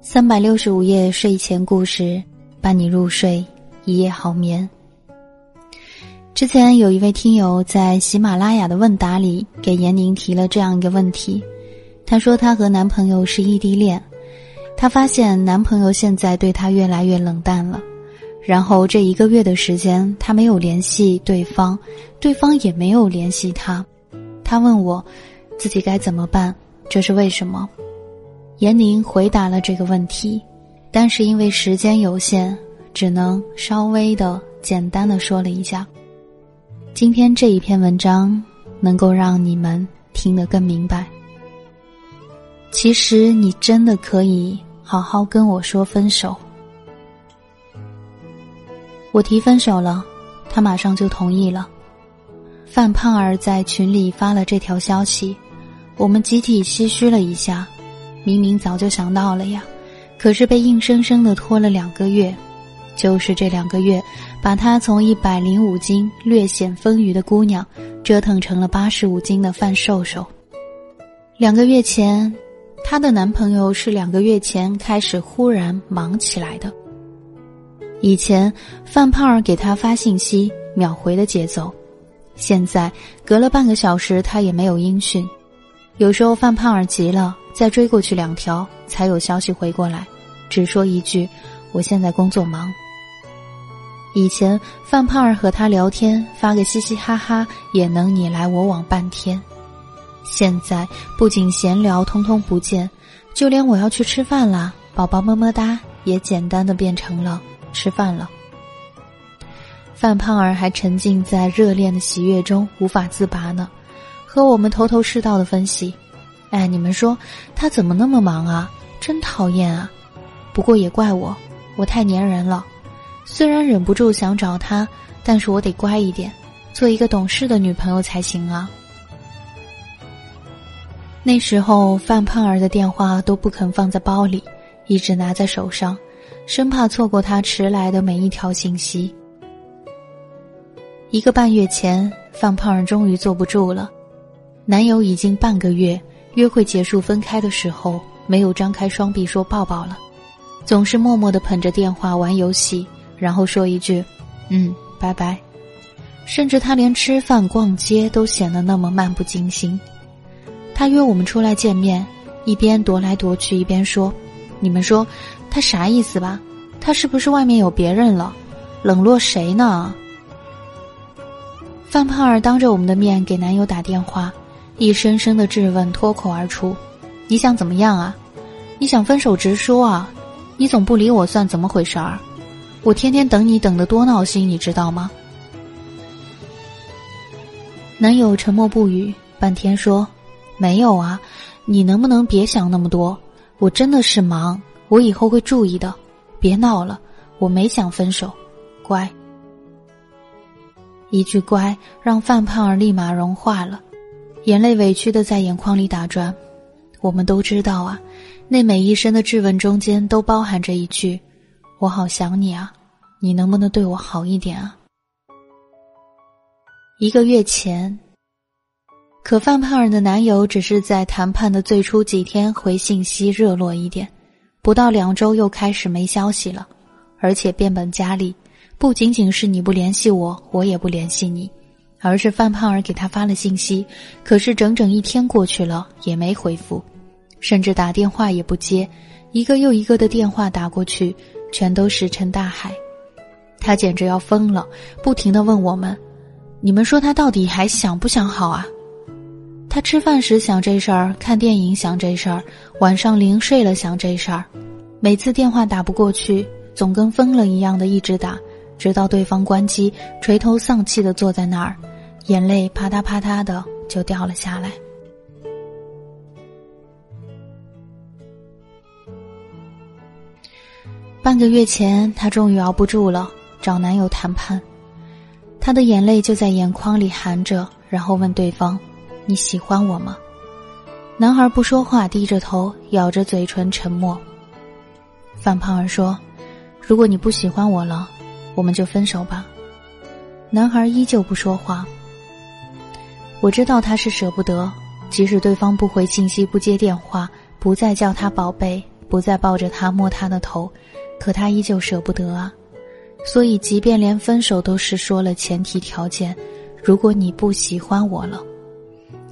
三百六十五夜睡前故事，伴你入睡，一夜好眠。之前有一位听友在喜马拉雅的问答里给闫宁提了这样一个问题，她说她和男朋友是异地恋，她发现男朋友现在对她越来越冷淡了，然后这一个月的时间他没有联系对方，对方也没有联系他。他问我自己该怎么办，这是为什么？闫宁回答了这个问题，但是因为时间有限，只能稍微的简单的说了一下。今天这一篇文章能够让你们听得更明白。其实你真的可以好好跟我说分手。我提分手了，他马上就同意了。范胖儿在群里发了这条消息，我们集体唏嘘了一下。明明早就想到了呀，可是被硬生生的拖了两个月。就是这两个月，把她从一百零五斤略显丰腴的姑娘，折腾成了八十五斤的范瘦瘦。两个月前，她的男朋友是两个月前开始忽然忙起来的。以前范胖儿给他发信息秒回的节奏，现在隔了半个小时他也没有音讯。有时候范胖儿急了，再追过去两条才有消息回过来，只说一句：“我现在工作忙。”以前范胖儿和他聊天，发个嘻嘻哈哈也能你来我往半天。现在不仅闲聊通通不见，就连我要去吃饭啦，宝宝么么哒也简单的变成了吃饭了。范胖儿还沉浸在热恋的喜悦中无法自拔呢，和我们头头是道的分析。哎，你们说他怎么那么忙啊？真讨厌啊！不过也怪我，我太粘人了。虽然忍不住想找他，但是我得乖一点，做一个懂事的女朋友才行啊。那时候范胖儿的电话都不肯放在包里，一直拿在手上，生怕错过他迟来的每一条信息。一个半月前，范胖儿终于坐不住了，男友已经半个月约会结束分开的时候，没有张开双臂说抱抱了，总是默默的捧着电话玩游戏。然后说一句：“嗯，拜拜。”甚至他连吃饭、逛街都显得那么漫不经心。他约我们出来见面，一边踱来踱去，一边说：“你们说他啥意思吧？他是不是外面有别人了？冷落谁呢？”范胖儿当着我们的面给男友打电话，一声声的质问脱口而出：“你想怎么样啊？你想分手直说啊？你总不理我算怎么回事儿？”我天天等你，等得多闹心，你知道吗？男友沉默不语，半天说：“没有啊，你能不能别想那么多？我真的是忙，我以后会注意的。别闹了，我没想分手，乖。”一句“乖”让范胖儿立马融化了，眼泪委屈的在眼眶里打转。我们都知道啊，那每一声的质问中间都包含着一句。我好想你啊，你能不能对我好一点啊？一个月前，可范胖儿的男友只是在谈判的最初几天回信息热络一点，不到两周又开始没消息了，而且变本加厉，不仅仅是你不联系我，我也不联系你，而是范胖儿给他发了信息，可是整整一天过去了也没回复，甚至打电话也不接，一个又一个的电话打过去，全都石沉大海。他简直要疯了，不停的问我们：“你们说他到底还想不想好啊？”他吃饭时想这事儿，看电影想这事儿，晚上临睡了想这事儿，每次电话打不过去，总跟疯了一样的一直打，直到对方关机，垂头丧气的坐在那儿。眼泪啪嗒啪嗒的就掉了下来。半个月前，她终于熬不住了，找男友谈判。她的眼泪就在眼眶里含着，然后问对方：“你喜欢我吗？”男孩不说话，低着头，咬着嘴唇，沉默。范胖儿说：“如果你不喜欢我了，我们就分手吧。”男孩依旧不说话。我知道他是舍不得，即使对方不回信息、不接电话、不再叫他宝贝、不再抱着他摸他的头，可他依旧舍不得啊。所以，即便连分手都是说了前提条件，如果你不喜欢我了，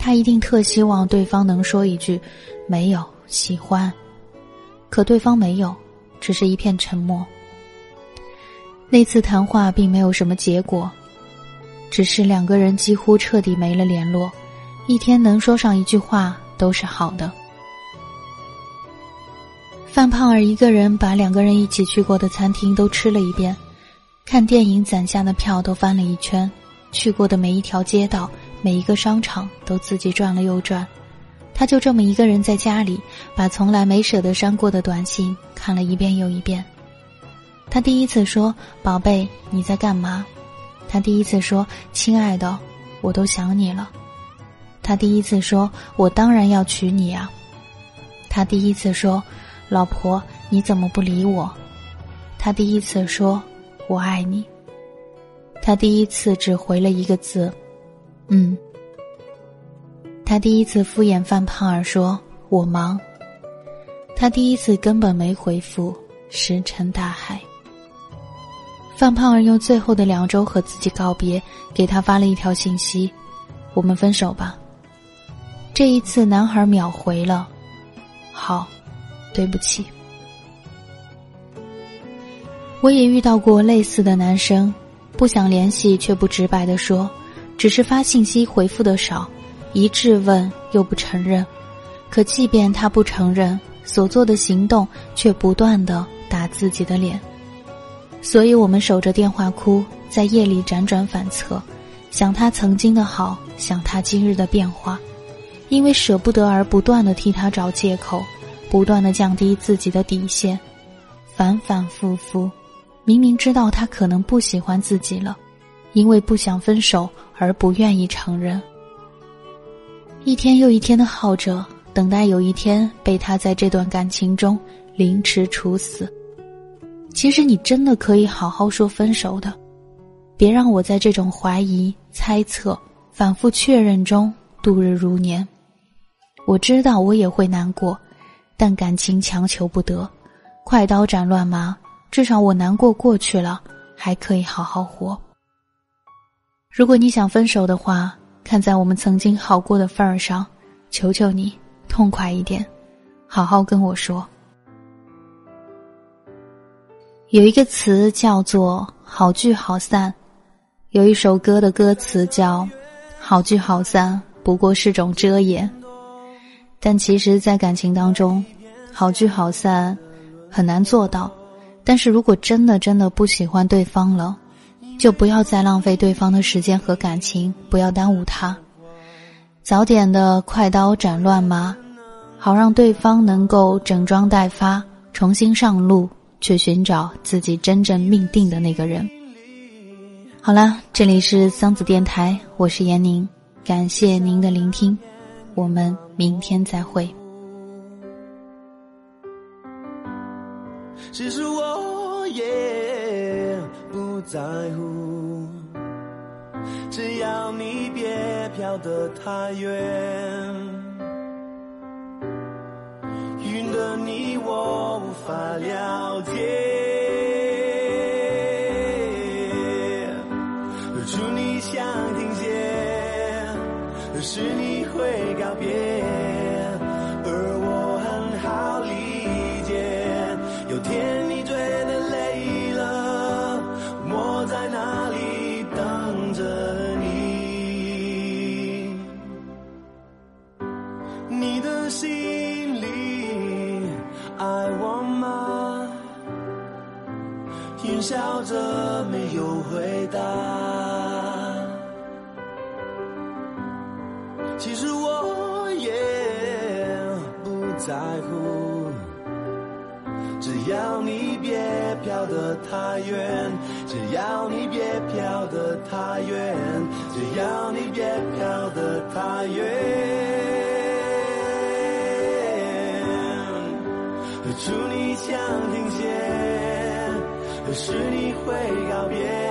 他一定特希望对方能说一句“没有喜欢”，可对方没有，只是一片沉默。那次谈话并没有什么结果。只是两个人几乎彻底没了联络，一天能说上一句话都是好的。范胖儿一个人把两个人一起去过的餐厅都吃了一遍，看电影攒下的票都翻了一圈，去过的每一条街道、每一个商场都自己转了又转。他就这么一个人在家里，把从来没舍得删过的短信看了一遍又一遍。他第一次说：“宝贝，你在干嘛？”他第一次说：“亲爱的，我都想你了。”他第一次说：“我当然要娶你啊。”他第一次说：“老婆，你怎么不理我？”他第一次说：“我爱你。”他第一次只回了一个字：“嗯。”他第一次敷衍范胖儿说：“我忙。”他第一次根本没回复，石沉大海。范胖儿用最后的两周和自己告别，给他发了一条信息：“我们分手吧。”这一次，男孩秒回了：“好，对不起。”我也遇到过类似的男生，不想联系却不直白的说，只是发信息回复的少，一质问又不承认，可即便他不承认，所做的行动却不断的打自己的脸。所以我们守着电话哭，在夜里辗转反侧，想他曾经的好，想他今日的变化，因为舍不得而不断的替他找借口，不断的降低自己的底线，反反复复，明明知道他可能不喜欢自己了，因为不想分手而不愿意承认，一天又一天的耗着，等待有一天被他在这段感情中凌迟处死。其实你真的可以好好说分手的，别让我在这种怀疑、猜测、反复确认中度日如年。我知道我也会难过，但感情强求不得，快刀斩乱麻。至少我难过过去了，还可以好好活。如果你想分手的话，看在我们曾经好过的份儿上，求求你痛快一点，好好跟我说。有一个词叫做“好聚好散”，有一首歌的歌词叫“好聚好散”，不过是种遮掩。但其实，在感情当中，好聚好散很难做到。但是如果真的真的不喜欢对方了，就不要再浪费对方的时间和感情，不要耽误他，早点的快刀斩乱麻，好让对方能够整装待发，重新上路。去寻找自己真正命定的那个人。好了，这里是桑子电台，我是闫宁，感谢您的聆听，我们明天再会。其实我在乎，只要你别飘得太远。云的你我无法了解，笑着没有回答。其实我也不在乎，只要你别飘得太远，只要你别飘得太远，只要你别飘得太远。祝你想停歇，只是你会告别，